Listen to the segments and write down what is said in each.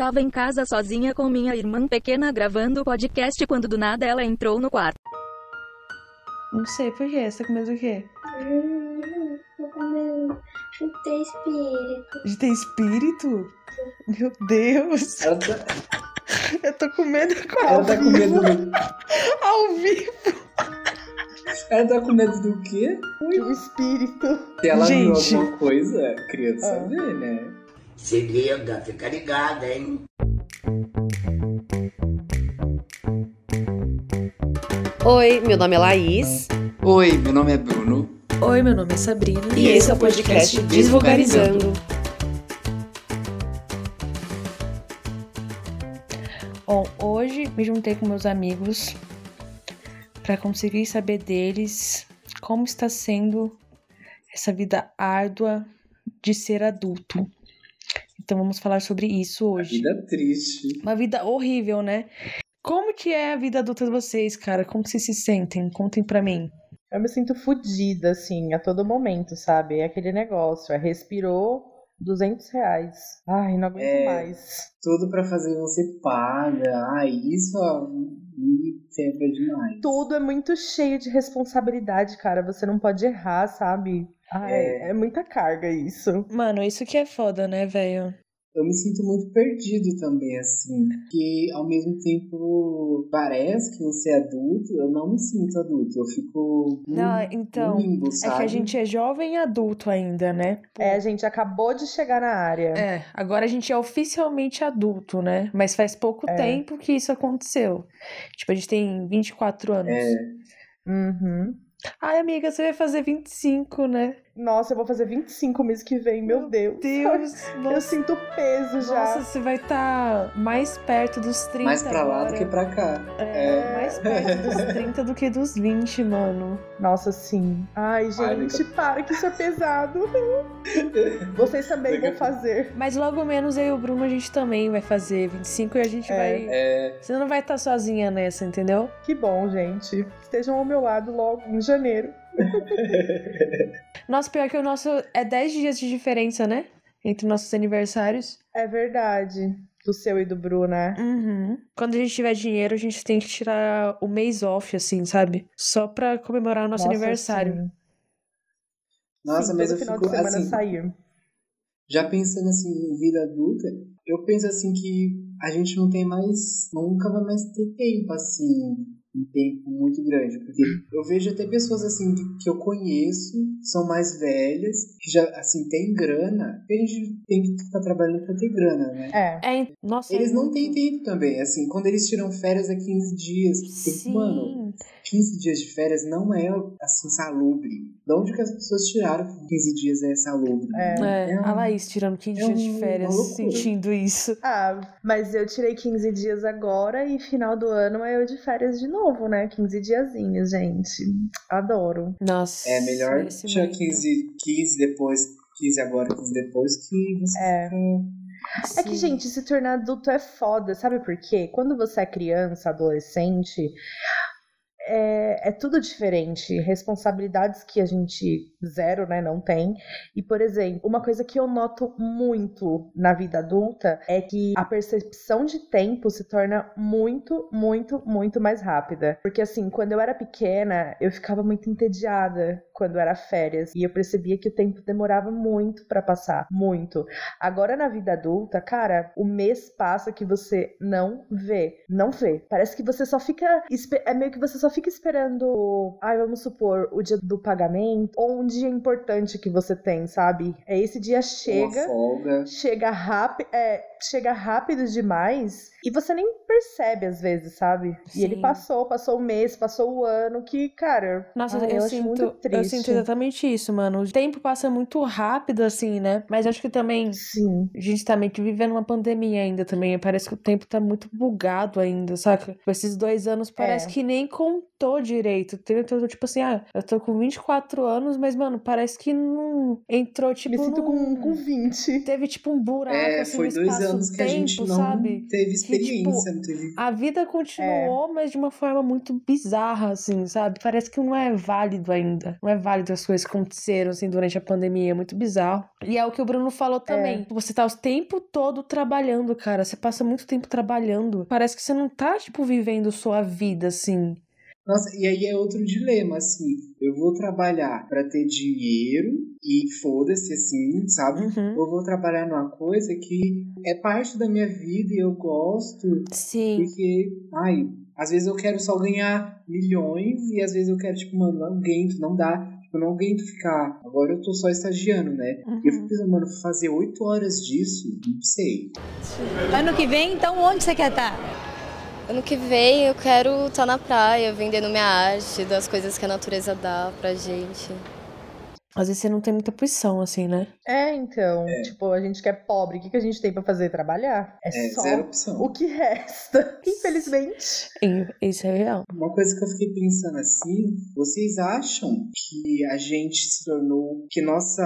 Tava em casa sozinha com minha irmã pequena gravando o podcast quando do nada ela entrou no quarto. Não sei por quê. Você tá com medo do quê? Hum, tô com medo de ter espírito. De ter espírito? Meu Deus. Ela tá, Eu tô com medo com ela ao tá com vivo. medo do. Ao vivo. Ela tá com medo do quê? De um espírito. Se ela viu Gente. alguma coisa, criança Ah. vê, né? Se liga, fica ligado, hein? Oi, meu nome é Laís Oi, meu nome é Bruno. Oi, meu nome é Sabrina. e esse é o podcast Desvulgarizando. Bom, hoje me juntei com meus amigos pra conseguir saber deles como está sendo essa vida árdua de ser adulto. Então vamos falar sobre isso hoje. vida triste. Uma vida horrível, né? Como que é a vida adulta de vocês, cara? Como vocês se sentem? Contem pra mim. Eu me sinto fodida, assim, a todo momento, sabe? É aquele negócio, é respirou 200 reais. Ai, não aguento É. mais. Tudo pra fazer você paga. Ah, isso ó, me quebra demais. Tudo é muito cheio de responsabilidade, cara. Você não pode errar, sabe? Ai, É. é, muita carga isso. Mano, isso que é foda, né, velho? Eu me sinto muito perdido também, assim. Que ao mesmo tempo parece que você é adulto, eu não me sinto adulto. Eu fico no, Não, então, no limbo, É sabe? que a gente é jovem e adulto ainda, né? É, a gente acabou de chegar na área. É, agora a gente é oficialmente adulto, né? Mas faz pouco É. tempo que isso aconteceu. Tipo, a gente tem 24 anos. É, Uhum. Ai, amiga, você vai fazer 25, né? Nossa, eu vou fazer 25 mês que vem, meu, Deus. Deus, Eu sinto peso já. nossa, você vai estar mais perto dos 30 mais pra lá do agora. que pra cá. É, mais perto dos 30 do que dos 20, mano. Nossa, sim. Ai, Ai, gente, para que isso é pesado. Vocês também vão fazer. Mas logo menos eu e o Bruno a gente também vai fazer 25 e a gente É. vai. É, Você não vai estar sozinha nessa, entendeu? Que bom, gente. Estejam ao meu lado logo em janeiro. Nossa, pior que o nosso é 10 dias de diferença, né? Entre nossos aniversários. É verdade. Do seu e do Bruno, né? Uhum. Quando a gente tiver dinheiro, a gente tem que tirar o mês off, assim, sabe? Só pra comemorar o nosso Nossa, aniversário. sim. Nossa, Sim, mas eu final fico de semana assim, sair. já pensando assim em vida adulta, eu penso assim que a gente não tem mais, nunca vai mais ter tempo assim, um tempo muito grande, porque eu vejo até pessoas assim que, eu conheço, são mais velhas, que já assim tem grana, a gente tem que estar trabalhando para ter grana, né? É. É, nossa. Eles é não muito- têm tempo também, assim, quando eles tiram férias é 15 dias. Sim. Mano, 15 dias de férias não é assim salubre. De onde que as pessoas tiraram que 15 dias é salubre? É. É, É um- a Laís tirando 15 é dias de férias, sentindo isso. Ah, mas eu tirei 15 dias agora e final do ano é eu de férias de novo, né? 15 diazinhos, gente. Adoro. Nossa. É melhor tirar muito. 15, 15 depois, 15 agora, 15 depois, que você É. fica... É que, Sim. gente, se tornar adulto é foda, sabe por quê? Quando você é criança, adolescente, é, é tudo diferente. Responsabilidades que a gente zero, né, não tem. E, por exemplo, uma coisa que eu noto muito na vida adulta é que a percepção de tempo se torna muito, muito, muito mais rápida. Porque, assim, quando eu era pequena, eu ficava muito entediada quando era férias. E eu percebia que o tempo demorava muito pra passar. Muito. Agora na vida adulta, cara, o mês passa que você não vê. Não vê. Parece que você só fica. É meio que você só fica esperando. Ai, vamos supor, o dia do pagamento. Ou um dia importante que você tem, sabe? É esse dia chega. folga. Chega rápido, é, chega rápido demais e você nem percebe às vezes, sabe? E ele Sim. passou, passou o mês, passou o ano, que, cara, Nossa, ai, eu, acho sinto, muito eu sinto exatamente isso, mano. O tempo passa muito rápido, assim, né? Mas acho que também Sim. a gente tá meio que vivendo uma pandemia ainda também. Parece que o tempo tá muito bugado ainda, saca? Com esses dois anos, parece É. que nem com tô direito. entendeu? Então, tipo assim, ah, eu tô com 24 anos, mas, mano, parece que não entrou, tipo. Me sinto com, num- com 20. Teve, tipo, um buraco, É, assim, foi no dois anos que a gente não sabe? teve Que, tipo, experiência, não teve. A vida continuou, mas de uma forma muito bizarra, assim, sabe? Parece que não é válido ainda. Não é válido as coisas que aconteceram, assim, durante a pandemia. É muito bizarro. E é o que o Bruno falou também. Você tá o tempo todo trabalhando, cara. Você passa muito tempo trabalhando. Parece que você não tá, tipo, vivendo sua vida, assim. Nossa, e aí é outro dilema, assim. Eu vou trabalhar pra ter dinheiro e foda-se, assim, sabe? Uhum. Ou vou trabalhar numa coisa que é parte da minha vida e eu gosto, Sim. porque, ai, às vezes eu quero só ganhar milhões e às vezes eu quero, tipo, mano, não aguento, não dá. Tipo, eu não aguento ficar. Agora eu tô só estagiando, né? E eu fico pensando, mano, fazer oito horas disso, não sei. Ano que vem, então onde você quer estar? Ano que vem eu quero estar na praia, vendendo minha arte, das coisas que a natureza dá pra gente. Às vezes você não tem muita opção, assim, né? É, então, tipo, a gente que é pobre, o que, que a gente tem pra fazer? Trabalhar? É, É, só zero opção. o que resta, infelizmente. Isso é real. Uma coisa que eu fiquei pensando assim, vocês acham que a gente se tornou, que nossa,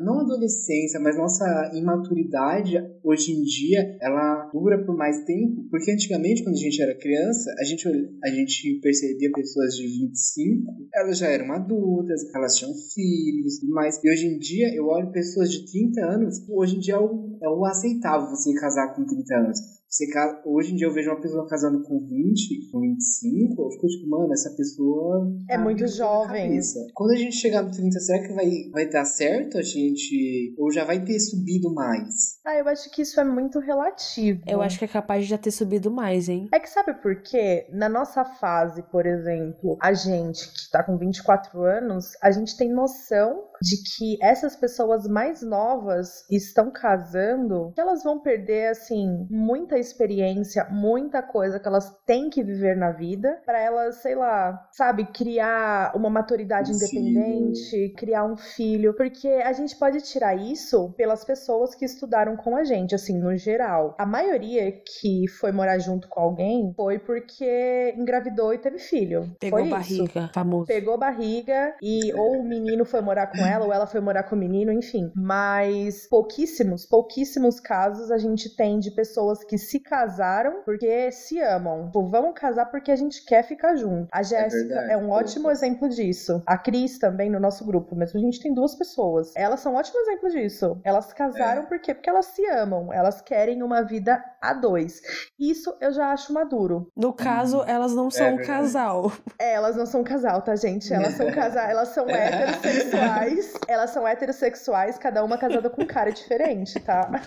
não adolescência, mas nossa imaturidade hoje em dia, ela dura por mais tempo? Porque antigamente, quando a gente era criança, a gente, a gente percebia pessoas de 25, elas já eram adultas, elas tinham filhos, mas e hoje em dia eu olho pessoas de 30 anos, hoje em dia é o, é o aceitável você casar com 30 anos. Você Hoje em dia eu vejo uma pessoa casando com 20, com 25, eu fico tipo, mano, essa pessoa. É tá muito jovem. cabeça. Quando a gente chegar no 30, será que vai, vai dar certo a gente. Ou já vai ter subido mais? Ah, eu acho que isso é muito relativo. Eu acho que é capaz de já ter subido mais, hein? É que sabe por quê? Na nossa fase, por exemplo, a gente que tá com 24 anos, a gente tem noção de que essas pessoas mais novas estão casando, que elas vão perder assim muita experiência, muita coisa que elas têm que viver na vida para elas, sei lá, sabe, criar uma maturidade Um independente, criar um filho, porque a gente pode tirar isso pelas pessoas que estudaram com a gente, assim, no geral. A maioria que foi morar junto com alguém foi porque engravidou e teve filho. Pegou foi isso. barriga, famoso. Pegou barriga e ou o menino foi morar com ela ou ela foi morar com o menino, enfim. Mas pouquíssimos, pouquíssimos casos a gente tem de pessoas que se casaram porque se amam. Tipo, vamos casar porque a gente quer ficar junto. A Jéssica verdade. é um ótimo exemplo disso. A Cris também no nosso grupo, mesmo a gente tem duas pessoas. Elas são um ótimo exemplo disso. Elas casaram por quê? Porque elas se amam. Elas querem uma vida a dois. Isso eu já acho maduro. No caso, elas não são um verdade. casal. É, elas não são casal, tá, gente? Elas são casal, elas são heterossexuais. Elas são heterossexuais, cada uma casada com um cara diferente, tá?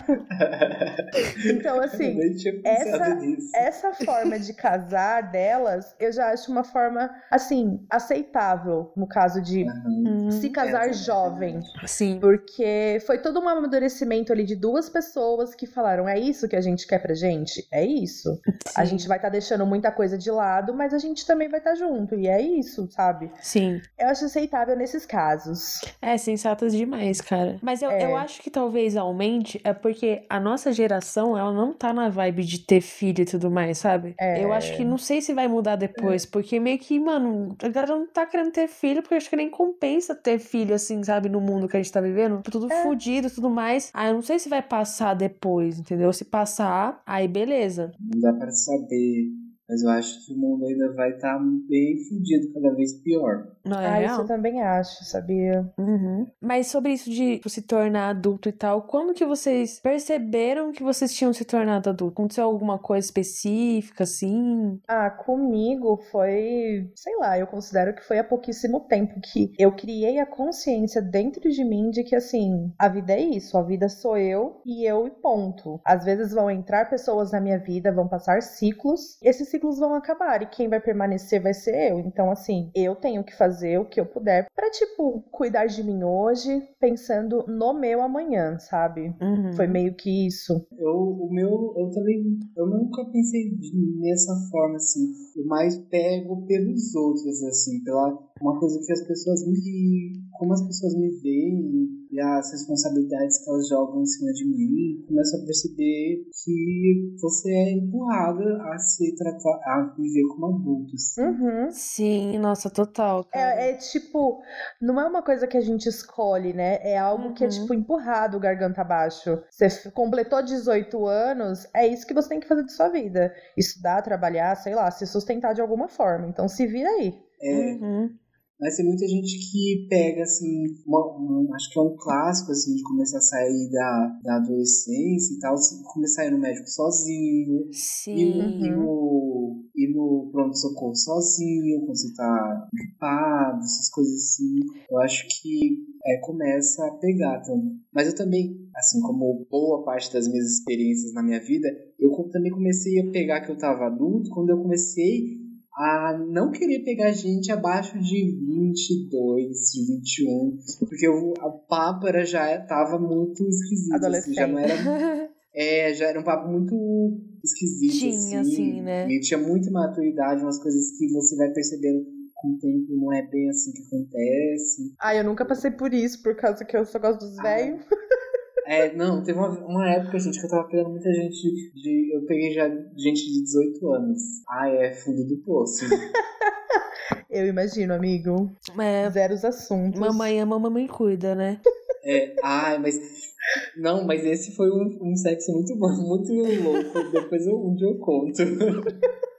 Então, assim, essa, nisso. essa forma de casar delas, eu já acho uma forma, assim, aceitável, no caso de Hum, se casar É, jovem. Sim. Porque foi todo um amadurecimento ali de duas pessoas que falaram: é isso que a gente quer pra gente? É isso. A Sim. gente vai estar deixando muita coisa de lado, mas a gente também vai estar junto. E é isso, sabe? Sim. Eu acho aceitável nesses casos. É, sensatas demais, cara. Mas eu, É. eu acho que talvez aumente é porque a nossa geração, ela não tá na vibe de ter filho e tudo mais, sabe? É. Eu acho que não sei se vai mudar depois, porque meio que, mano, a galera não tá querendo ter filho, porque eu acho que nem compensa ter filho, assim, sabe, no mundo que a gente tá vivendo. Tudo É. fudido e tudo mais. Ah, eu não sei se vai passar depois, entendeu? Se passar, aí beleza. Não dá pra saber. Mas eu acho que o mundo ainda vai estar bem fudido, cada vez pior. Não é ah, isso real? eu também acho, sabia? Uhum. Mas sobre isso de tipo, se tornar adulto e tal, quando que vocês perceberam que vocês tinham se tornado adulto? Aconteceu alguma coisa específica, assim? Ah, comigo foi, sei lá, eu considero que foi há pouquíssimo tempo que eu criei a consciência dentro de mim de que assim, a vida é isso, a vida sou eu e eu e ponto. Às vezes vão entrar pessoas na minha vida, vão passar ciclos, esses ciclos vão acabar e quem vai permanecer vai ser eu. Então assim, eu tenho que fazer o que eu puder pra tipo cuidar de mim hoje, pensando no meu amanhã, sabe? Uhum. Foi meio que isso. Eu, o meu, eu também, eu nunca pensei nessa forma, assim. Eu mais pego pelos outros, assim, pela, uma coisa que as pessoas me. Como as pessoas me veem e as responsabilidades que elas jogam em cima de mim, começo a perceber que você é empurrada a se tratar, a viver como adulto. Assim. Uhum. Sim, nossa, total. É, é, tipo, não é uma coisa que a gente escolhe, né? É algo uhum. que é tipo empurrado garganta abaixo. Você completou 18 anos, é isso que você tem que fazer de sua vida. Estudar, trabalhar, sei lá, se sustentar de alguma forma. Então se vira aí. É. Uhum. Mas tem muita gente que pega, assim, uma, uma, acho que é um clássico, assim, de começar a sair da, da adolescência e tal, assim, começar a ir no médico sozinho. Sim. E, e no, e no pronto-socorro sozinho, quando você tá gripado, essas coisas assim. Eu acho que é, começa a pegar também. Mas eu também, assim como boa parte das minhas experiências na minha vida, eu também comecei a pegar que eu tava adulto quando eu comecei a não querer pegar gente abaixo de 22, de 21, porque o, o papo era, já tava muito esquisito. Assim, já não era. É, já era um papo muito esquisito. Tinha, assim, assim, né? E tinha muita maturidade, umas coisas que você vai percebendo com o tempo não é bem assim que acontece. Ah, eu nunca passei por isso, por causa que eu só gosto dos ah, velhos. É, não, teve uma, uma época, gente, que eu tava pegando muita gente de. Eu peguei já gente de 18 anos. Ai, é fundo do poço. eu imagino, amigo. É, Zeros assuntos. Mamãe ama, mamãe cuida, né? É, ai, mas. Não, mas esse foi um, um sexo muito bom, muito louco. Depois eu, um dia eu conto.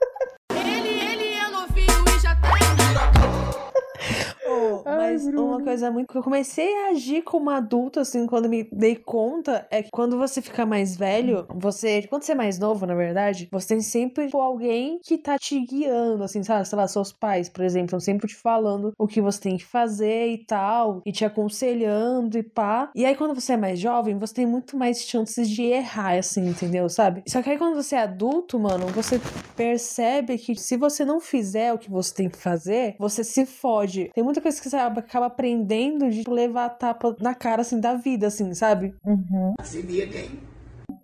Mas Bruno. uma coisa muito que eu comecei a agir como adulto, assim, quando me dei conta, é que quando você fica mais velho, você. Quando você é mais novo, na verdade, você tem sempre tipo, alguém que tá te guiando, assim, sabe? Sei lá, seus pais, por exemplo, estão sempre te falando o que você tem que fazer e tal, e te aconselhando e pá. E aí, quando você é mais jovem, você tem muito mais chances de errar, assim, entendeu? Sabe? Só que aí, quando você é adulto, mano, você percebe que se você não fizer o que você tem que fazer, você se fode. Tem muita coisa que você acaba aprendendo de levar a tapa na cara, assim, da vida, assim, sabe? Uhum.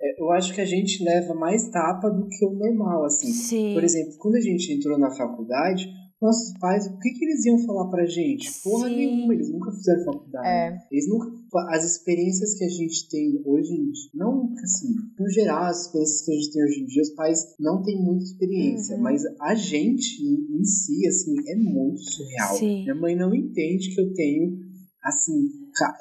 É, eu acho que a gente leva mais tapa do que o normal, assim. Sim. Por exemplo, quando a gente entrou na faculdade, nossos pais, o que, que eles iam falar pra gente? Porra Sim. nenhuma, eles nunca fizeram faculdade. É. Eles nunca. As experiências que a gente tem hoje em dia, não assim, no geral, as experiências que a gente tem hoje em dia, os pais não têm muita experiência, uhum. mas a gente em si, assim, é muito surreal. Sim. Minha mãe não entende que eu tenho, assim,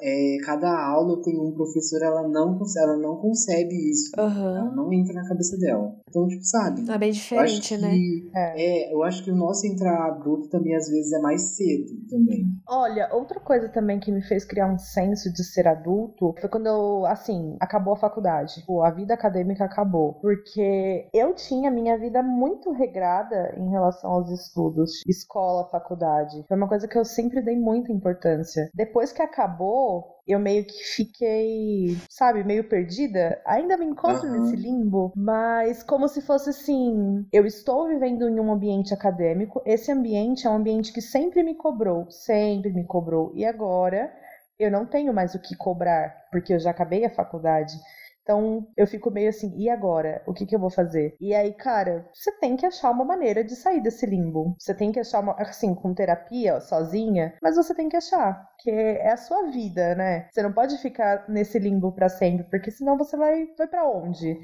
é, cada aula tem um professor, ela não, ela não concebe isso. Uhum. Ela não entra na cabeça dela. Então, tipo, sabe? É bem diferente, né? Que, é. é. eu acho que o nosso entrar adulto também, às vezes, é mais cedo também. Olha, outra coisa também que me fez criar um senso de ser adulto foi quando eu, assim, acabou a faculdade. Pô, a vida acadêmica acabou. Porque eu tinha minha vida muito regrada em relação aos estudos, escola, faculdade. Foi uma coisa que eu sempre dei muita importância. Depois que acabou, acabou, eu meio que fiquei, sabe, meio perdida. Ainda me encontro uhum. nesse limbo, mas como se fosse assim: eu estou vivendo em um ambiente acadêmico, esse ambiente é um ambiente que sempre me cobrou, sempre me cobrou, e agora eu não tenho mais o que cobrar, porque eu já acabei a faculdade. Então eu fico meio assim, e agora? O que, que eu vou fazer? E aí, cara, você tem que achar uma maneira de sair desse limbo. Você tem que achar uma, assim, com terapia, sozinha, mas você tem que achar, que é a sua vida, né? Você não pode ficar nesse limbo para sempre, porque senão você vai, vai para onde?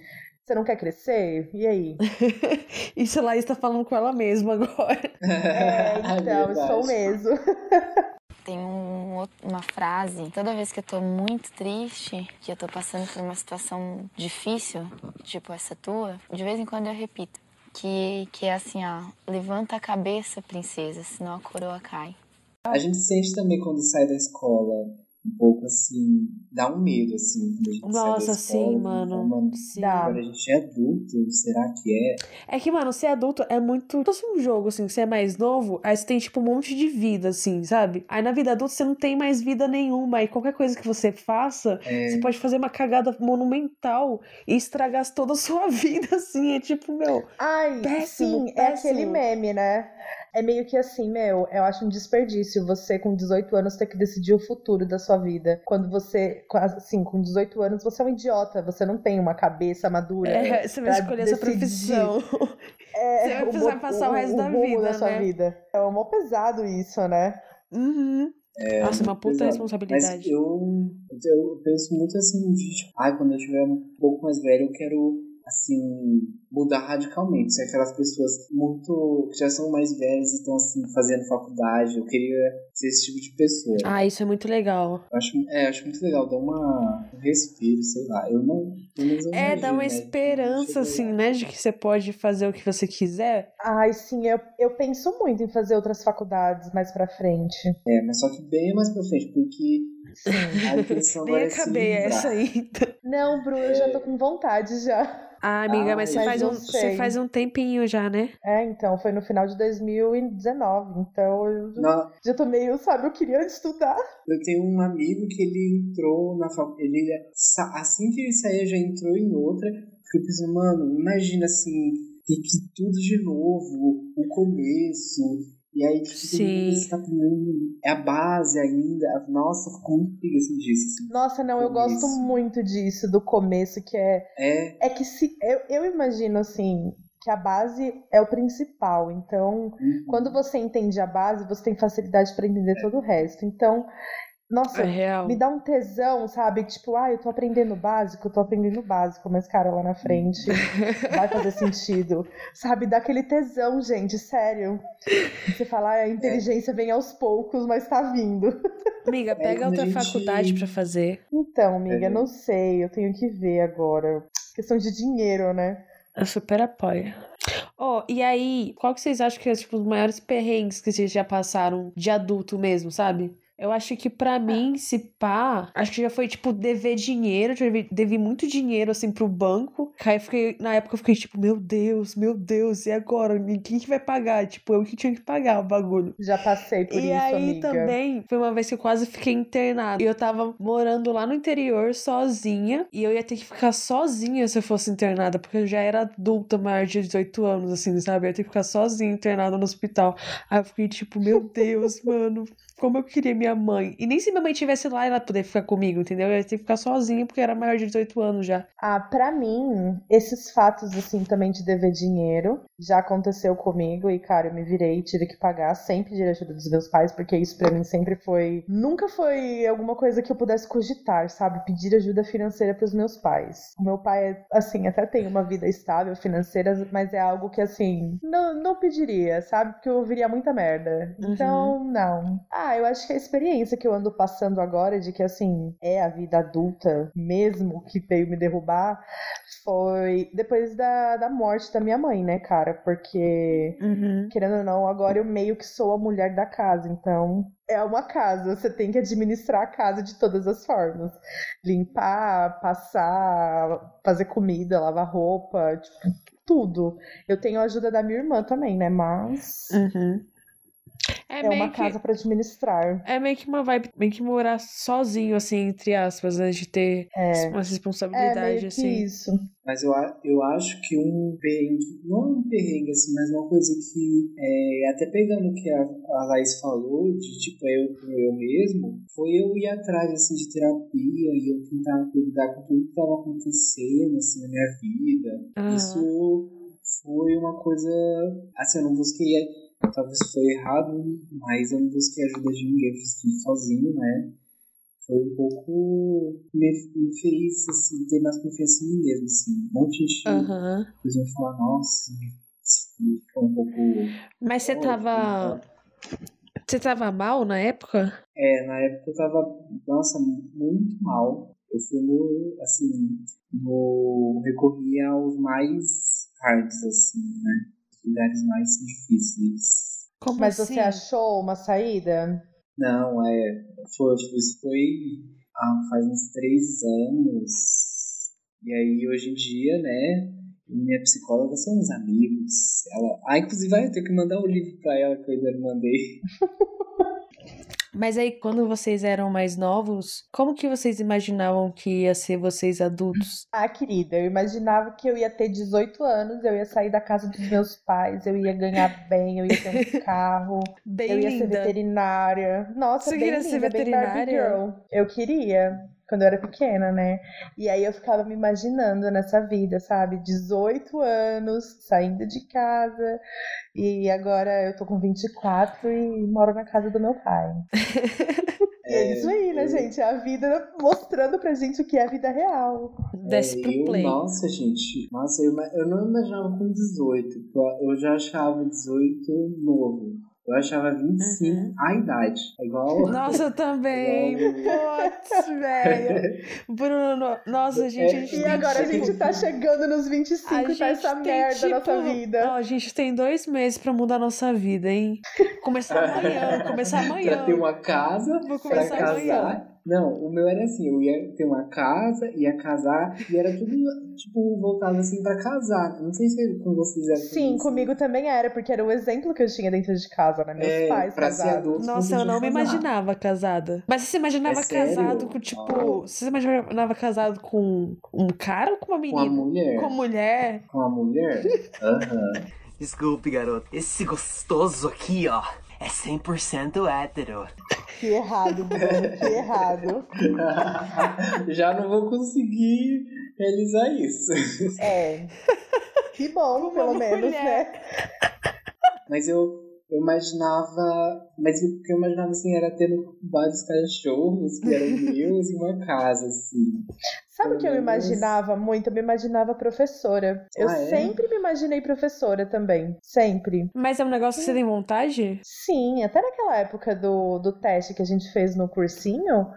Você não quer crescer? E aí? Isso a Laís tá falando com ela mesma agora. É, então, é estou mesmo. Tem um, uma frase, toda vez que eu tô muito triste, que eu tô passando por uma situação difícil, tipo essa tua, de vez em quando eu repito. Que, que é assim, ó, levanta a cabeça, princesa, senão a coroa cai. A gente sente também quando sai da escola um pouco assim, dá um medo, assim. Nossa, sim, mano. Então, mano sim. Agora a gente é adulto, será que é? É que, mano, ser adulto é muito. Fosse um jogo, assim, você é mais novo, aí você tem, tipo, um monte de vida, assim, sabe? Aí na vida adulta você não tem mais vida nenhuma. Aí qualquer coisa que você faça, é... você pode fazer uma cagada monumental e estragar toda a sua vida, assim. É tipo, meu. Ai, péssimo, sim, péssimo. é aquele meme, né? É meio que assim, meu, eu acho um desperdício você com 18 anos ter que decidir o futuro da sua vida. Quando você, assim, com 18 anos, você é um idiota, você não tem uma cabeça madura. É, você vai escolher essa profissão. É, você vai precisar o, passar o, resto o da vida, da sua né? vida. É mó pesado isso, né? Uhum. É, Nossa, uma puta exato. responsabilidade. Mas eu, eu penso muito assim, de, tipo, ai, quando eu tiver um pouco mais velho, eu quero, assim, mudar radicalmente. Se aquelas pessoas muito, que já são mais velhas e estão, assim, fazendo faculdade, eu queria ser esse tipo de pessoa. Ah, isso é muito legal. Eu acho, é, eu acho muito legal, dá uma, um respiro, sei lá. Eu não. pelo menos eu É, imagino, dá uma né? esperança, assim, lá. né? De que você pode fazer o que você quiser. Ai, sim, eu, eu penso muito em fazer outras faculdades mais pra frente. É, mas só que bem mais pra frente, porque a intenção Nem agora é acabei essa ainda. Não, Bru, eu já tô com vontade já. Ah, amiga, Ah, mas você faz, um, você faz um tempinho já, né? É, então, foi no final de 2019, então eu já, já tô meio, sabe, eu queria estudar. Eu tenho um amigo que ele entrou na faculdade. Ele, assim que ele saía, já entrou em outra. Fiquei pensando, mano, imagina assim, ter que ir tudo de novo, o começo. E aí, tipo, Sim. você tá aprendendo. É a base ainda. Nossa, eu fico muito preguiça disso. Assim. Nossa, não, eu gosto Começo. muito disso, do começo, que é. É. É que se. Eu, eu imagino assim. Que a base é o principal. Então, uhum. quando você entende a base, você tem facilidade pra entender todo o resto. Então, nossa, É real. me dá um tesão, sabe? Tipo, ah, eu tô aprendendo o básico, eu tô aprendendo o básico, mas, cara, lá na frente vai fazer sentido. Sabe? Dá aquele tesão, gente, sério. Você fala, ah, a inteligência vem aos poucos, mas tá vindo. Amiga, pega quando outra gente- faculdade pra fazer. Então, amiga, É. não sei, eu tenho que ver agora. Questão de dinheiro, né? Eu super apoio. Oh, e aí, qual que vocês acham que é tipo, os maiores perrengues que vocês já passaram de adulto mesmo, sabe? Eu acho que pra mim, se pá, acho que já foi, tipo, dever dinheiro, já devi, devi muito dinheiro, assim, pro banco. Aí eu fiquei, na época eu fiquei, tipo, meu Deus, meu Deus, e agora? Quem que vai pagar? Tipo, eu que tinha que pagar o bagulho. Já passei por e isso, aí amiga. também foi uma vez que eu quase fiquei internada. E eu tava morando lá no interior sozinha. E eu ia ter que ficar sozinha se eu fosse internada, porque eu já era adulta, maior de 18 anos, assim, sabe? Eu ia ter que ficar sozinha internada no hospital. Aí eu fiquei tipo, meu Deus, mano, como eu queria minha mãe. E nem se minha mãe estivesse lá, ela poder ficar comigo, entendeu? Eu ia ter que ficar sozinha porque era maior de 18 anos já. Ah, pra mim, esses fatos, assim, também de dever dinheiro, já aconteceu comigo e, cara, eu me virei e tive que pagar, sempre pedir ajuda dos meus pais, porque isso pra mim sempre foi. Nunca foi alguma coisa que eu pudesse cogitar, sabe? Pedir ajuda financeira pros meus pais. O meu pai, assim, até tem uma vida estável financeira, mas é algo que, assim, não, não pediria, sabe? Porque eu ouviria muita merda. Então, não. Ah, eu acho que a experiência que eu ando passando agora, de que, assim, é a vida adulta mesmo que veio me derrubar, foi depois da, da morte da minha mãe, né, cara? Porque, Uhum. querendo ou não, agora eu meio que sou a mulher da casa, então é uma casa, você tem que administrar a casa de todas as formas. Limpar, passar, fazer comida, lavar roupa, tipo, tudo. Eu tenho a ajuda da minha irmã também, né? Mas Uhum. É, é, uma que- casa pra administrar. É meio que uma vibe, meio que morar sozinho, assim, entre aspas, né? De ter É. uma É responsabilidade, meio que assim. isso. Mas eu, a- eu acho que um perrengue, não um perrengue assim, mas uma coisa que, é, até pegando o que a, a Laís falou, de tipo eu por eu mesmo, foi eu ir atrás assim, de terapia e eu tentar lidar com tudo que estava acontecendo assim, na minha vida. Isso foi uma coisa. Assim, eu não busquei. Talvez foi errado, mas eu não busquei ajuda de ninguém, eu fiz tudo sozinho, né? Foi um pouco. Me, me fez assim, ter mais confiança em mim mesmo, assim. Um monte de gente, Aham. por exemplo, falar, nossa, ficou um pouco. Mas você Oh, tava. Você tava mal na época? É, na época eu tava, nossa, muito mal. Eu fui no, assim, no, recorri aos mais hards, assim, né? Lugares mais difíceis. Como Mas assim? você achou uma saída? Não, é, foi, isso foi ah, faz uns três anos. E aí, hoje em dia, né, minha psicóloga são uns amigos. Ela, ah, inclusive vai ter que mandar o livro pra ela que eu ainda não mandei. Mas aí, quando vocês eram mais novos, como que vocês imaginavam que ia ser vocês adultos? Ah, querida, eu imaginava que eu ia ter 18 anos, eu ia sair da casa dos meus pais, eu ia ganhar bem, eu ia ter um carro, Bem eu ia ser linda. veterinária. Nossa, Você bem queria linda, ser veterinária? Eu queria, quando eu era pequena, né? E aí eu ficava me imaginando nessa vida, sabe? 18 anos, saindo de casa, e agora eu tô com 24 e moro na casa do meu pai. E é isso aí, né, gente? É a vida mostrando pra gente o que é a vida real. Desce É, pro eu, play. Nossa, gente. Nossa, eu, eu não imaginava com 18. Eu- Eu já achava 18 novo. Eu achava 25 a idade. É igual. Nossa, eu também. Putz, velho. Bruno, nossa, gente, a gente E agora a tipo- gente tá chegando nos 25 A tá essa gente tem, merda na nossa tipo, vida. Ó, a gente tem dois meses pra mudar a nossa vida, hein? Começar amanhã, começar amanhã. pra ter uma casa, Vou pra começar casar. amanhã. Não, o meu era assim, eu ia ter uma casa, ia casar, e era tudo, tipo, voltado assim pra casar. Não sei se com vocês era Sim, isso. comigo também era, porque era o exemplo que eu tinha dentro de casa, né? Meus É, pais pra ser casados. adulto. Nossa, eu não me imaginava casada. Mas você se imaginava É casado com, tipo. Você se imaginava casado com um cara ou com uma Com a menina? mulher. Com mulher? Com a mulher? Aham. Desculpe, garoto. Esse gostoso aqui, ó, é 100% hétero. Que errado, Bruno, que errado. Já não vou conseguir realizar isso. É. Que bom, pelo menos, né? Mas eu, eu imaginava. Mas o que eu imaginava assim era tendo vários cachorros que eram meus e uma casa, assim. Sabe o que eu imaginava muito? Eu me imaginava professora. Eu Ah, é? sempre me imaginei professora também. Sempre. Mas é um negócio que você tem vontade? Sim, até naquela época do, do teste que a gente fez no cursinho,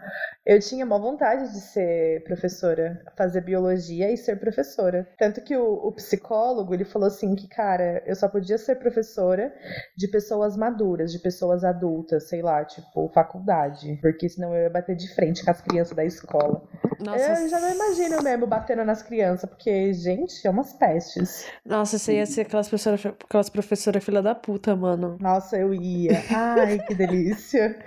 eu tinha uma vontade de ser professora, fazer biologia e ser professora. Tanto que o, o psicólogo, ele falou assim que, cara, eu só podia ser professora de pessoas maduras, de pessoas adultas, sei lá, tipo, faculdade. Porque senão eu ia bater de frente com as crianças da escola. Nossa, Eu já não imagino mesmo batendo nas crianças, porque, gente, é umas pestes. Nossa, você ia ser aquelas professoras aquelas professora filha da puta, mano. Nossa, eu ia. Ai, que delícia.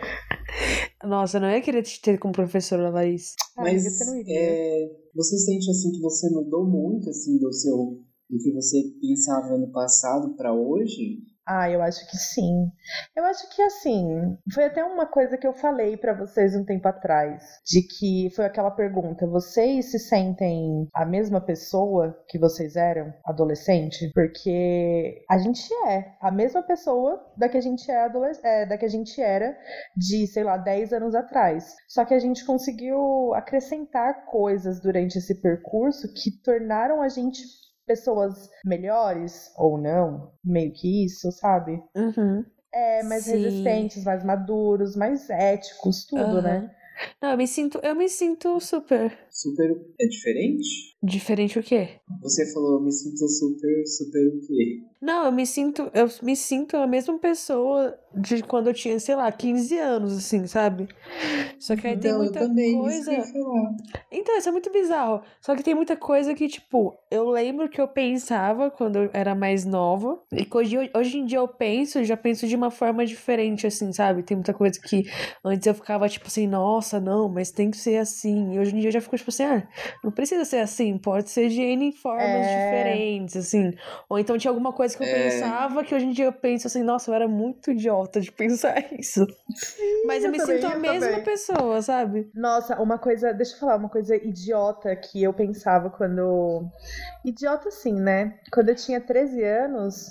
Nossa, eu não ia querer te ter como professora, Laís. Ai, Mas você não iria. é, você sente assim que você mudou muito assim do seu do que você pensava no passado pra hoje? Ah, eu acho que sim. Eu acho que assim, foi até uma coisa que eu falei pra vocês um tempo atrás, de que foi aquela pergunta: vocês se sentem a mesma pessoa que vocês eram adolescente? Porque a gente é a mesma pessoa da que a gente é, é, da que a gente era de, sei lá, 10 anos atrás. Só que a gente conseguiu acrescentar coisas durante esse percurso que tornaram a gente pessoas melhores ou não, meio que isso, sabe? Uhum. É, mais Sim. resistentes, mais maduros, mais éticos, tudo, Aham. né? Não, eu me sinto, eu me sinto super. Super é diferente? Diferente o quê? Você falou eu me sinto super super o quê? Não, eu me sinto, eu me sinto a mesma pessoa de quando eu tinha, sei lá, 15 anos, assim, sabe? Só que aí tem eu muita também, isso coisa. que eu falar. Então, isso é muito bizarro. Só que tem muita coisa que, tipo, eu lembro que eu pensava quando eu era mais nova. E que hoje, hoje em dia eu penso, eu já penso de uma forma diferente, assim, sabe? Tem muita coisa que antes eu ficava, tipo assim, nossa, não, mas tem que ser assim. E hoje em dia eu já fico, tipo assim, ah, não precisa ser assim, pode ser de N formas É. diferentes, assim. Ou então tinha alguma coisa que eu É. pensava que hoje em dia eu penso assim, nossa, eu era muito idiota de pensar isso. mas eu, eu me também, sinto a mesma também. pessoa, sabe? Nossa, uma coisa, deixa eu falar, uma coisa idiota que eu pensava quando. Idiota sim, né? Quando eu tinha 13 anos,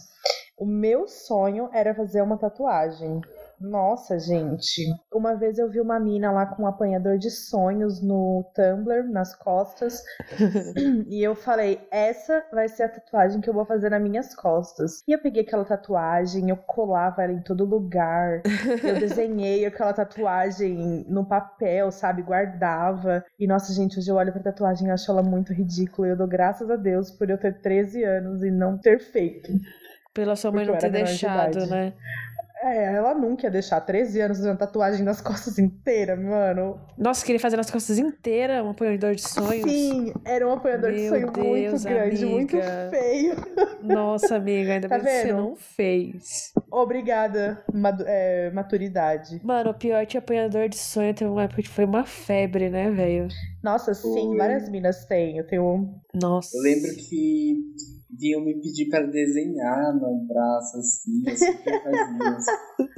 o meu sonho era fazer uma tatuagem. Nossa, gente. Uma vez eu vi uma mina lá com um apanhador de sonhos no Tumblr, nas costas. e eu falei, essa vai ser a tatuagem que eu vou fazer nas minhas costas. E eu peguei aquela tatuagem, eu colava ela em todo lugar. Eu desenhei aquela tatuagem no papel, sabe? Guardava. E nossa, gente, hoje eu olho pra tatuagem e acho ela muito ridícula. E eu dou graças a Deus por eu ter 13 anos e não ter feito. Pela sua mãe Porque não ter de deixado, né? É, ela nunca ia deixar 13 anos fazendo tatuagem nas costas inteiras, mano. Nossa, queria fazer nas costas inteiras um apoiador de sonhos. Sim, era um apoiador de Meu sonho muito Deus, grande, muito amiga. feio. Nossa, amiga, ainda Tá bem que você vendo? não fez. Obrigada, é, maturidade. Mano, o pior que apanhador de sonho teve uma época que foi uma febre, né, velho? Nossa, sim, Foi. várias minas têm. Eu tenho. um Nossa. Eu lembro que vinham me pedir para desenhar no braço, assim, eu super fazia.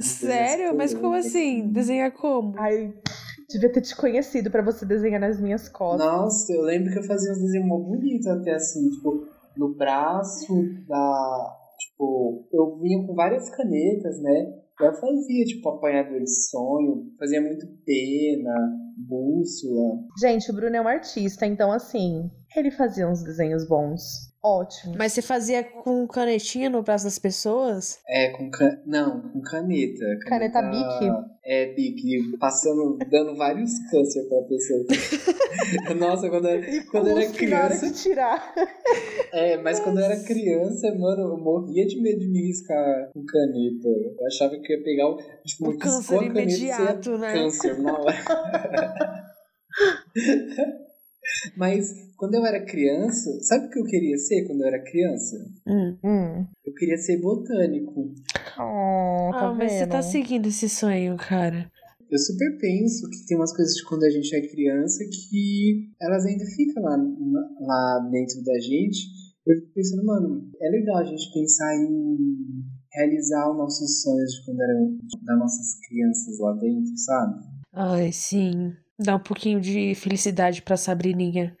Sério? Mas como assim? Desenhar como? Ai, devia ter te conhecido pra você desenhar nas minhas costas. Nossa, eu lembro que eu fazia uns desenhos mó bonitos até assim, tipo, no braço da. Tipo, eu vinha com várias canetas, né? Eu fazia, tipo, apanhador de sonho, fazia muito pena, bússola. Gente, o Bruno é um artista, então assim, ele fazia uns desenhos bons. Ótimo. Mas você fazia com canetinha no braço das pessoas? É, com can... Não, com caneta. Caneta Bic? É, Bic, passando, dando vários câncer pra pessoa. Nossa, quando eu, quando eu era na criança. de tirar. É, mas quando eu era criança, mano, eu morria de medo de me riscar com caneta. Eu achava que ia pegar o. Tipo, O câncer caneta e imediato, ia né? Câncer na hora. Mas quando eu era criança, sabe o que eu queria ser quando eu era criança? Hum. Eu queria ser botânico. Oh, tá ah, mas você tá vendo? seguindo esse sonho, cara. Eu super penso que tem umas coisas de quando a gente é criança que elas ainda ficam lá, lá dentro da gente. Eu fico pensando, mano, é legal a gente pensar em realizar os nossos sonhos de quando eram das nossas crianças lá dentro, sabe? Ai, sim. Dá um pouquinho de felicidade pra Sabrininha.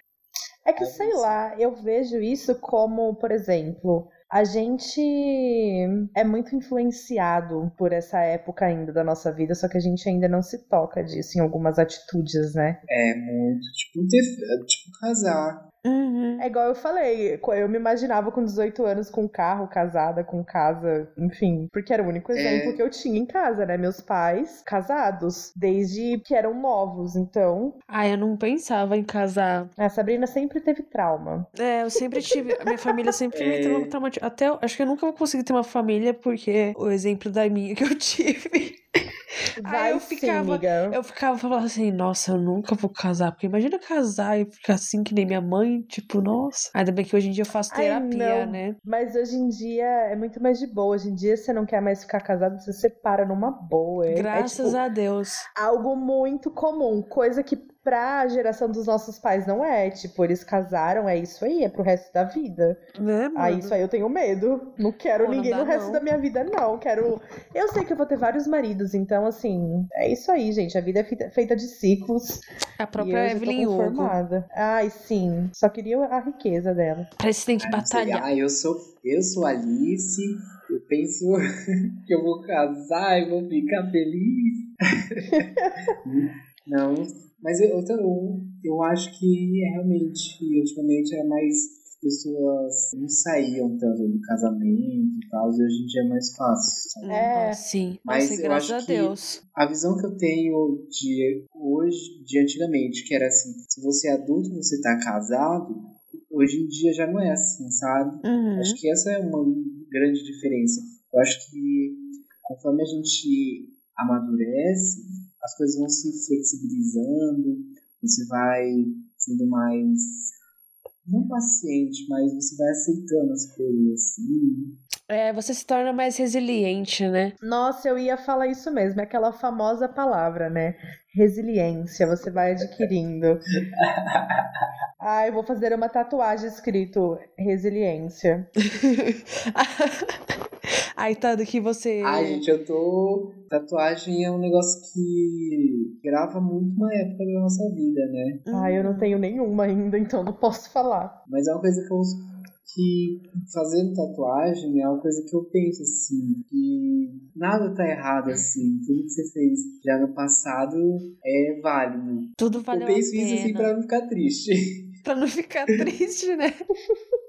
É que, sei lá, eu vejo isso como, por exemplo, a gente é muito influenciado por essa época ainda da nossa vida, só que a gente ainda não se toca disso em algumas atitudes, né? É muito, tipo, ter, tipo casar. É igual eu falei, eu me imaginava com 18 anos com carro, casada, com casa, enfim, porque era o único exemplo É. que eu tinha em casa, né? Meus pais casados, desde que eram novos, então. Ah, eu não pensava em casar. A Sabrina sempre teve trauma. É, eu sempre tive. A minha família sempre me É. trau- traumatizou. Até eu- acho que eu nunca vou conseguir ter uma família, porque o exemplo da minha que eu tive. Vai Aí eu sim, ficava, amiga. eu ficava falando assim, nossa, eu nunca vou casar. Porque imagina casar e ficar assim que nem minha mãe, tipo, nossa. Ainda bem que hoje em dia eu faço Ai, terapia, não. né? Mas hoje em dia é muito mais de boa. Hoje em dia você não quer mais ficar casado, você separa numa boa. É- é, Graças tipo, a Deus. algo muito comum, coisa que pra geração dos nossos pais não é. Tipo, eles casaram, é isso aí, é pro resto da vida. Né, Aí mano? isso aí eu tenho medo. Não quero Pô, não ninguém dá, no resto não. da minha vida, não. Quero. Eu sei que eu vou ter vários maridos, então assim, é isso aí, gente. A vida é feita, de ciclos. A e própria tô Evelyn Hugo. Ai, sim. Só queria a riqueza dela. Não sei, batalhar. Ah, eu sou, eu sou Alice, eu penso que eu vou casar e vou ficar feliz. Não, mas eu, eu, eu, eu acho que é realmente, antigamente era mais pessoas não saíam tanto do casamento e tal, e hoje em dia é mais fácil. sabe? É. Sim. Mas Nossa, eu graças acho a que Deus. a visão que eu tenho de hoje, de antigamente, que era assim, se você é adulto e você tá casado, hoje em dia já não é assim, sabe? Uhum. Acho que essa é uma grande diferença. Eu acho que conforme a gente amadurece, as coisas vão se flexibilizando, você vai sendo mais não paciente, mas você vai aceitando as coisas assim. É, você se torna mais resiliente, né? Nossa, eu ia falar isso mesmo, é aquela famosa palavra, né? Resiliência, você vai adquirindo. Ai, vou fazer uma tatuagem escrito resiliência. Aí tá do que você. Ai, gente, eu tô. Tatuagem é um negócio que grava muito uma época da nossa vida, né? Ai, eu não tenho nenhuma ainda, então não posso falar. Mas é uma coisa que eu. Que fazendo tatuagem é uma coisa que eu penso assim, que nada tá errado assim, tudo que você fez já no passado é válido. Tudo valeu eu penso isso assim pra não ficar triste. Pra não ficar triste, né?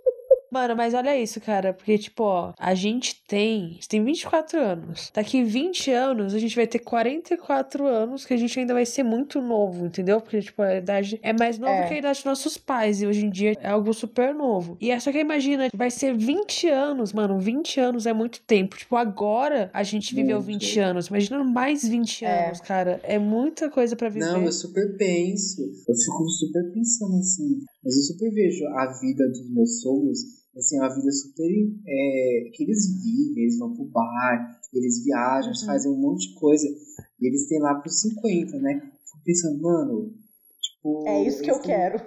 Mano, mas olha isso, cara. Porque, tipo, ó, a gente tem. A gente tem 24 anos. Daqui 20 anos, a gente vai ter 44 anos, que a gente ainda vai ser muito novo, entendeu? Porque, tipo, a idade é mais nova É. que a idade dos nossos pais. E hoje em dia é algo super novo. E é só que imagina, vai ser 20 anos, mano. 20 anos é muito tempo. Tipo, agora a gente viveu Muito. 20 anos. Imagina mais 20 É. anos, cara. É muita coisa pra viver. Não, eu super penso. Eu fico super pensando assim. Mas eu super vejo a vida dos meus sogros Assim, é uma vida super. É, que eles vivem, eles vão pro bar, eles viajam, eles Uhum. fazem um monte de coisa. E eles têm lá pros 50, né? Fico pensando, mano, tipo. É isso que eu quero.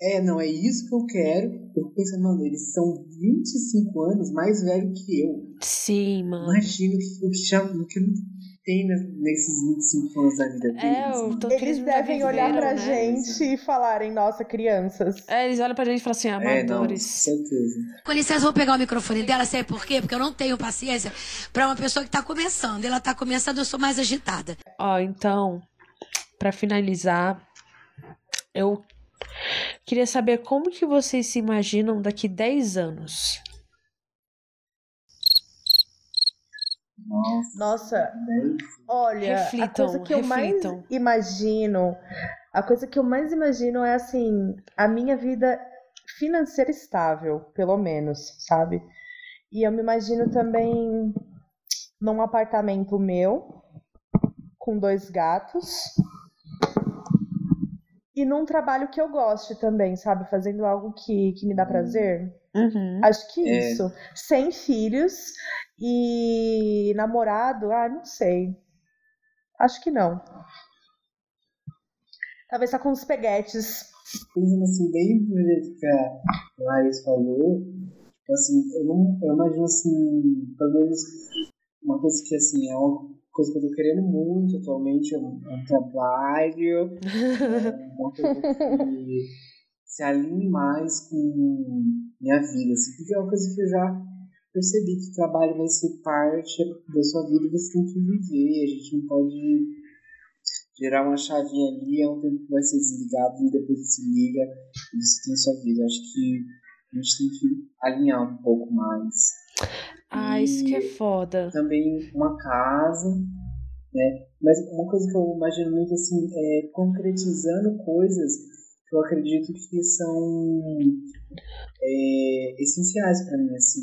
É, não, é isso que eu quero. Eu fico pensando, mano, eles são 25 anos mais velhos que eu. Sim, mano. Imagina o que, o que, já, o que não tem ne- nesses 25 anos da vida deles. É, tanto que Eles devem olhar pra né? gente e falarem, nossa, crianças. É, eles olham pra gente e falam assim, É, não, amadores. certeza. Com licença, vou pegar o microfone dela, sabe por quê? Porque eu não tenho paciência pra uma pessoa que tá começando. Ela tá começando, eu sou mais agitada. Ó, então, pra finalizar, eu queria saber como que vocês se imaginam daqui 10 anos. Nossa. Olha, a Reflitam, coisa que eu reflitam. mais imagino, a coisa que eu mais imagino é assim, a minha vida financeira estável, pelo menos, sabe? E eu me imagino também num apartamento meu, com dois gatos, e num trabalho que eu goste também, sabe? Fazendo algo que, que me dá prazer. Uhum. Acho que É. isso. Sem filhos e namorado, ah, não sei. Acho que não. Talvez só com os peguetes. Pensando assim, bem do jeito que a Laís falou, tipo assim, eu, não, eu imagino assim, pelo menos uma coisa que assim, é uma coisa que eu tô querendo muito atualmente, é um, trabalho, é uma coisa que se alinhe mais com minha vida, assim, porque é uma coisa que eu já percebi que o trabalho vai ser parte da sua vida e você tem que viver, a gente não pode gerar uma chavinha ali, é um tempo que vai ser desligado e depois se liga e você tem sua vida. Eu acho que a gente tem que alinhar um pouco mais. Ah, isso que é E foda. Também uma casa, né? Mas uma coisa que eu imagino muito assim é concretizando coisas que eu acredito que são é, essenciais para mim, assim,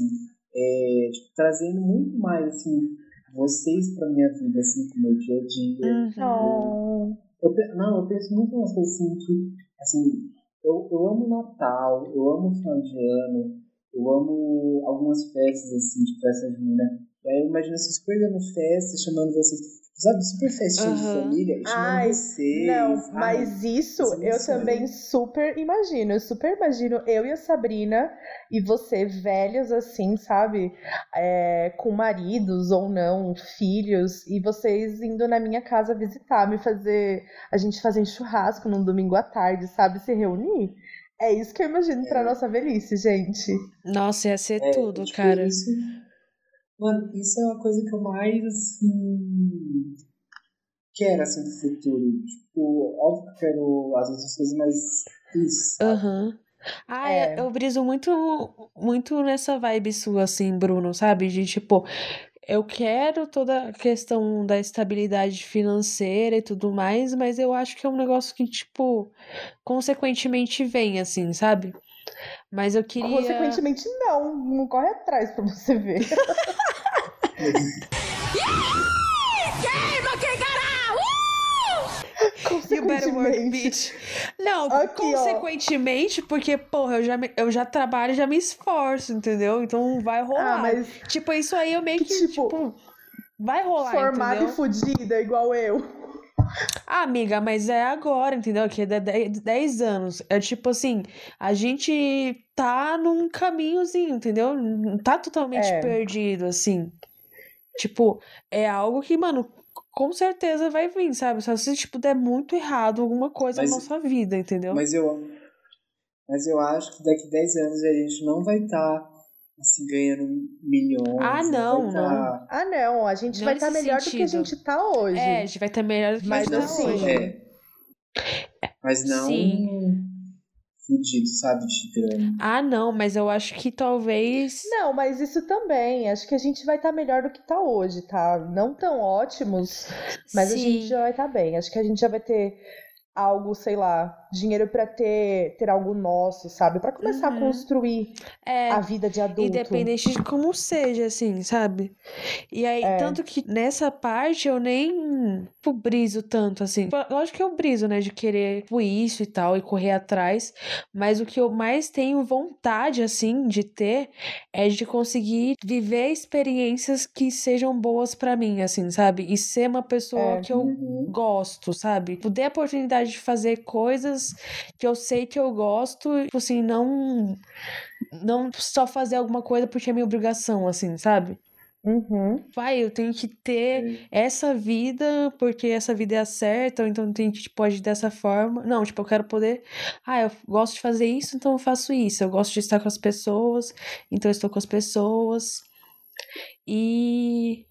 é, tipo, trazendo muito mais assim vocês para minha vida, assim, pro meu dia a dia. Uhum. Não. Eu, não, eu penso muito nas coisas assim que, assim, eu, eu amo Natal, eu amo final de ano, eu amo algumas festas, assim, de festa junina. Aí eu imagino vocês super dando festa, chamando vocês, sabe, super festinha de Aham. família, e chamando Ai, vocês. não, Ai, mas isso isso é eu sonho. também super imagino. Eu super imagino eu e a Sabrina e você, velhos assim, sabe? É, com maridos ou não, filhos, e vocês indo na minha casa visitar, me fazer. A gente fazer um churrasco num domingo à tarde, sabe? Se reunir. É isso que eu imagino pra nossa velhice, gente. Nossa, ia ser É, tudo, tipo, cara. Isso, mano, isso é uma coisa que eu mais, assim, quero, assim, pro futuro. Tipo, óbvio que eu quero as outras coisas, mas isso? Aham. Ah, É. eu briso muito, muito nessa vibe sua, assim, Bruno, sabe? De tipo, eu quero toda a questão da estabilidade financeira e tudo mais, mas eu acho que é um negócio que, tipo, consequentemente vem, assim, sabe? Mas eu queria. Consequentemente, não. Não corre atrás pra você ver. Queima! You better work, bitch. Não, Aqui, ó. consequentemente, porque, porra, eu já, me- eu já trabalho e já me esforço, entendeu? Então vai rolar. Ah, mas Tipo, isso aí eu meio que, Que, tipo, tipo, vai rolar, formada entendeu? e fudida, igual eu. Ah, amiga, mas é agora, entendeu? Que é de 10 10 anos. É tipo assim, a gente tá num caminhozinho, entendeu? Não tá totalmente É. perdido, assim. Tipo, é algo que, mano, com certeza vai vir, sabe? Só se, tipo, der muito errado alguma coisa Mas- na nossa vida, entendeu? Mas eu, mas eu acho que daqui 10 anos a gente não vai estar assim, ganhando milhões. Ah, não, tá- Ah, não, a gente Não vai estar nesse melhor do que a sentido. gente tá hoje. É, a gente vai estar melhor do que a Mas gente tá assim, hoje. É. Mas não Sim. Fudido, sabe, de grana. Ah, não, mas eu acho que talvez. Não, mas isso também. Acho que a gente vai estar melhor do que tá hoje, tá? Não tão ótimos, mas a gente Sim. já vai estar bem. Acho que a gente já vai ter algo, sei lá, dinheiro para ter, ter algo nosso, sabe? Para começar Uhum. a construir É, a vida de adulto. Independente de como seja, assim, sabe? E aí, É. tanto que nessa parte eu nem tipo, briso tanto, assim. Lógico que eu briso, né, de querer tipo, isso e tal, e correr atrás. Mas o que eu mais tenho vontade, assim, de ter é de conseguir viver experiências que sejam boas pra mim, assim, sabe? E ser uma pessoa É. que eu gosto, sabe? Poder a oportunidade de fazer coisas que eu sei que eu gosto, tipo assim, não não só fazer alguma coisa porque é minha obrigação, assim, sabe? Uhum. Vai, eu tenho que ter essa vida porque essa vida é a certa, ou então tem que, tipo, agir dessa forma. Não, tipo, eu quero poder. Ah, eu gosto de fazer isso, então eu faço isso. Eu gosto de estar com as pessoas, então eu estou com as pessoas. E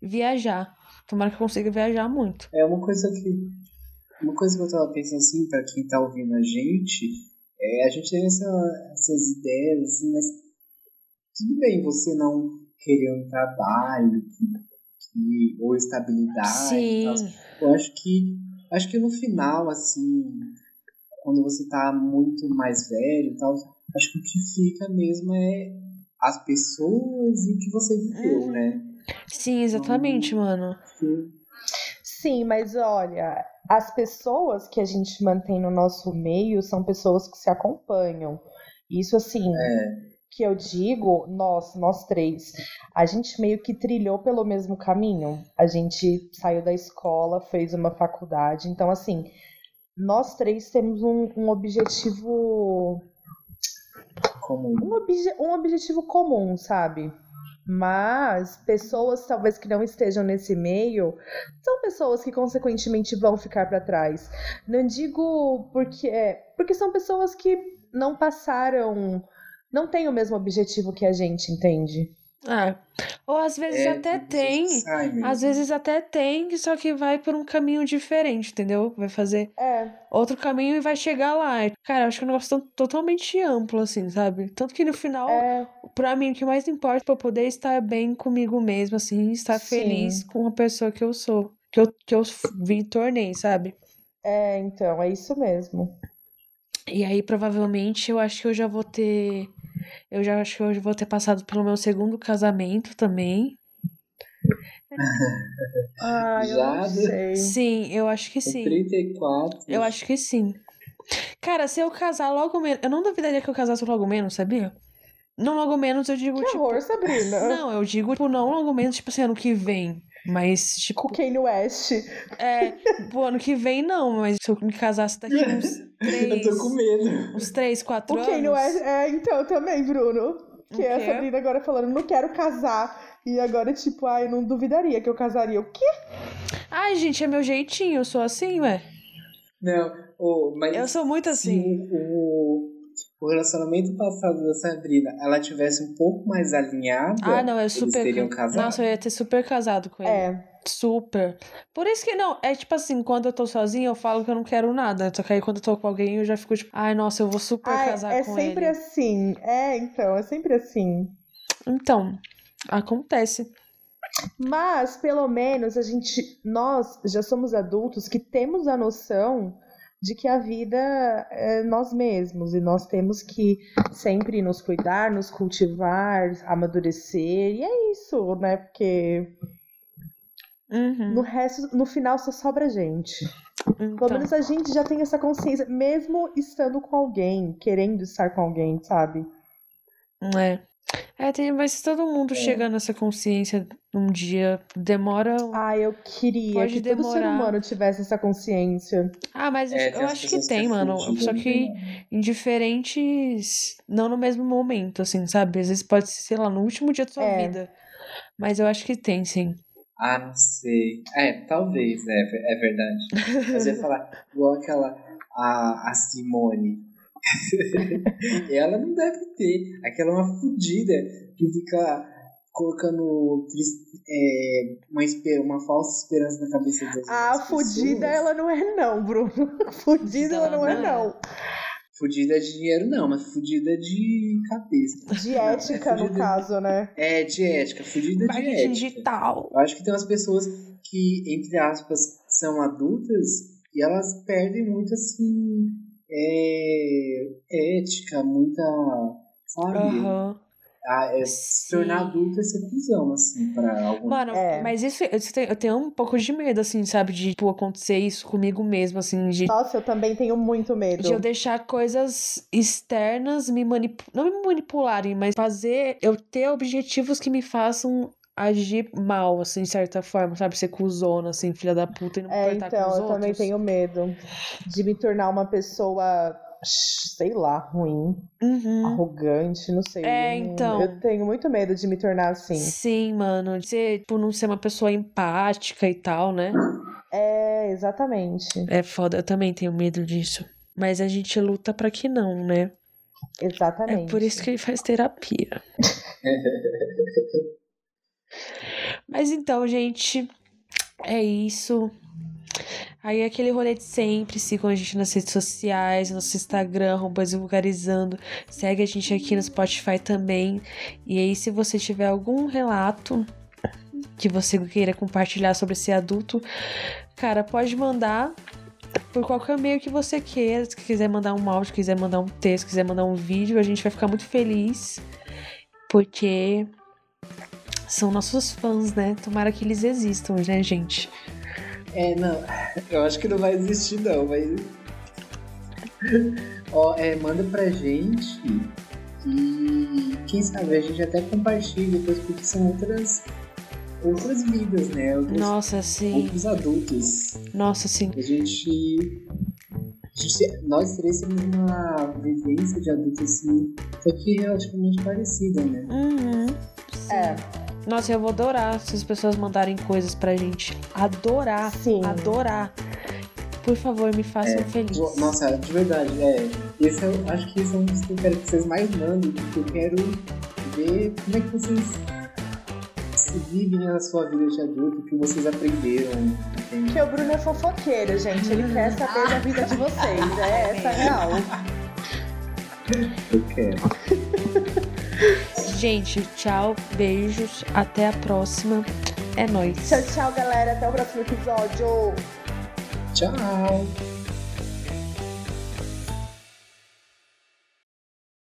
viajar. Tomara que eu consiga viajar muito. É uma coisa que. Uma coisa que eu tava pensando assim, pra quem tá ouvindo a gente, é a gente tem essa, essas ideias, assim, mas tudo bem você não querer um trabalho que, que, ou estabilidade e tal. Sim. Eu acho que acho que no final, assim, quando você tá muito mais velho e tal, acho que o que fica mesmo é as pessoas e o que você viveu, Uhum. né? Sim, exatamente, mano. Sim, mas olha, as pessoas que a gente mantém no nosso meio são pessoas que se acompanham. Isso assim, que eu digo, nós, nós três, a gente meio que trilhou pelo mesmo caminho. A gente saiu da escola, fez uma faculdade, então assim, nós três temos um, um objetivo comum. Um, obje um objetivo comum, sabe? Mas pessoas talvez que não estejam nesse meio são pessoas que consequentemente vão ficar para trás. Não digo porque porque são pessoas que não passaram, não têm o mesmo objetivo que a gente, entende? É. Ou às vezes É, até tem às vezes até tem, só que vai por um caminho diferente, entendeu? Vai fazer É. outro caminho e vai chegar lá. Cara, eu acho que é um negócio tão- totalmente amplo, assim, sabe? Tanto que no final, É. pra mim, o que mais importa é pra eu poder estar bem comigo mesmo, assim, estar Sim. feliz com a pessoa que eu sou, que eu, que eu me tornei, sabe? É, então, é isso mesmo. E aí, provavelmente, eu acho que eu já vou ter. Eu já acho que eu já vou ter passado pelo meu segundo casamento também. Ah, eu Já, não sei. Sim, eu acho que sim. 34. Eu acho que sim. Cara, se eu casar logo menos. Eu não duvidaria que eu casasse logo menos, sabia? Não logo menos, eu digo, Que tipo. horror, Sabrina. Não, eu digo, tipo, não logo menos, tipo assim, ano que vem. Mas, tipo. Com Kanye West. É, pro ano que vem não, mas se eu me casasse daqui uns três. Eu tô com medo. Uns três, quatro O anos. Kanye West. É, então, também, Bruno. Que O é a? Sabrina agora falando, não quero casar. E agora, tipo, ai, eu não duvidaria que eu casaria. O quê? Ai, gente, é meu jeitinho, eu sou assim, ué. Não, oh, mas Eu sou muito assim. se o, o relacionamento passado da Sabrina ela tivesse um pouco mais alinhada, Ah, não, eles super. teriam casado. Nossa, eu ia ter super casado com ele. É. Super. Por isso que não, é tipo assim, quando eu tô sozinha, eu falo que eu não quero nada. Só que aí quando eu tô com alguém, eu já fico tipo, ai, nossa, eu vou super Ai, casar é com sempre ele. assim. É, então, é sempre assim. Então, acontece. Mas, pelo menos, a gente, nós já somos adultos que temos a noção de que a vida é nós mesmos e nós temos que sempre nos cuidar, nos cultivar, amadurecer, e é isso, né? Porque Uhum. no resto, no final só sobra a gente. Pelo Então, menos a gente já tem essa consciência, mesmo estando com alguém, querendo estar com alguém, sabe? é. É, tem, mas todo mundo É. chega nessa consciência um dia. Demora. Ah, eu queria Pode que todo ser demorar. humano tivesse essa consciência. Ah, mas É, eu as acho que tem, mano. Só não que em diferentes. Não no mesmo momento, assim, sabe? Às vezes pode ser, sei lá, no último dia da sua É. vida. Mas eu acho que tem, sim. Ah, não sei. É, talvez, é, é verdade. Mas eu ia falar, igual aquela, a, a Simone. ela não deve ter. Aquela é uma fudida que fica colocando é, uma, uma falsa esperança na cabeça das A das fudida, ela não é não, Bruno. Fudida, ela não é não é. não. Fudida de dinheiro não, mas fudida de cabeça. De Não, é ética, no caso, né? É, de ética, fudida de Marketing ética. digital. Eu acho que tem umas pessoas que, entre aspas, são adultas e elas perdem muito, assim, é, ética, muita. Sabe? Aham. Ah, é, se tornar adulto é ser cuzão, assim, pra alguns. Mano, mas isso eu tenho, eu tenho um pouco de medo, assim, sabe? De tipo, acontecer isso comigo mesmo, assim, de. Nossa, eu também tenho muito medo. De eu deixar coisas externas me manipularem. Não me manipularem, mas fazer eu ter objetivos que me façam agir mal, assim, de certa forma, sabe? Ser cuzona, assim, filha da puta e não É, importar com então, os eu outros. também tenho medo de me tornar uma pessoa, sei lá, ruim, arrogante, não sei. Uhum. É, eu então. Eu tenho muito medo de me tornar assim. Sim, mano. De ser, tipo, não ser uma pessoa empática e tal, né? É, exatamente. É foda, eu também tenho medo disso. Mas a gente luta pra que não, né? Exatamente. É por isso que ele faz terapia. Mas então, gente, é isso. Aí aquele rolê de sempre, sigam a gente nas redes sociais, nosso Instagram, arroba Desvulgarizando. Segue a gente aqui no Spotify também. E aí, se você tiver algum relato que você queira compartilhar sobre ser adulto, cara, pode mandar por qualquer meio que você queira. Se quiser mandar um áudio, quiser mandar um texto, quiser mandar um vídeo, a gente vai ficar muito feliz. Porque são nossos fãs, né? Tomara que eles existam, né, gente? É, não, eu acho que não vai existir não, mas. Ó, é, manda pra gente e quem sabe a gente até compartilha depois, porque são outras, outras vidas, né? Outros, Nossa, sim. Outros adultos. Nossa, sim. A gente. a gente- Nós três temos uma vivência de adulto assim, só que relativamente parecida, né? Uhum. É. Nossa, eu vou adorar se as pessoas mandarem coisas pra gente. Adorar. Sim. Adorar. Por favor, me façam É, feliz. Nossa, de verdade, é. Esse eu acho que esse é um dos que eu quero que vocês mais mandem, porque eu quero ver como é que vocês se vivem a sua vida de adulto, o que vocês aprenderam. entende? Porque o Bruno é fofoqueiro, gente. Ele quer saber da vida de vocês. É essa a real. Eu quero. Gente, tchau, beijos, até a próxima. É nóis. Tchau, tchau, galera. Até o próximo episódio. Tchau!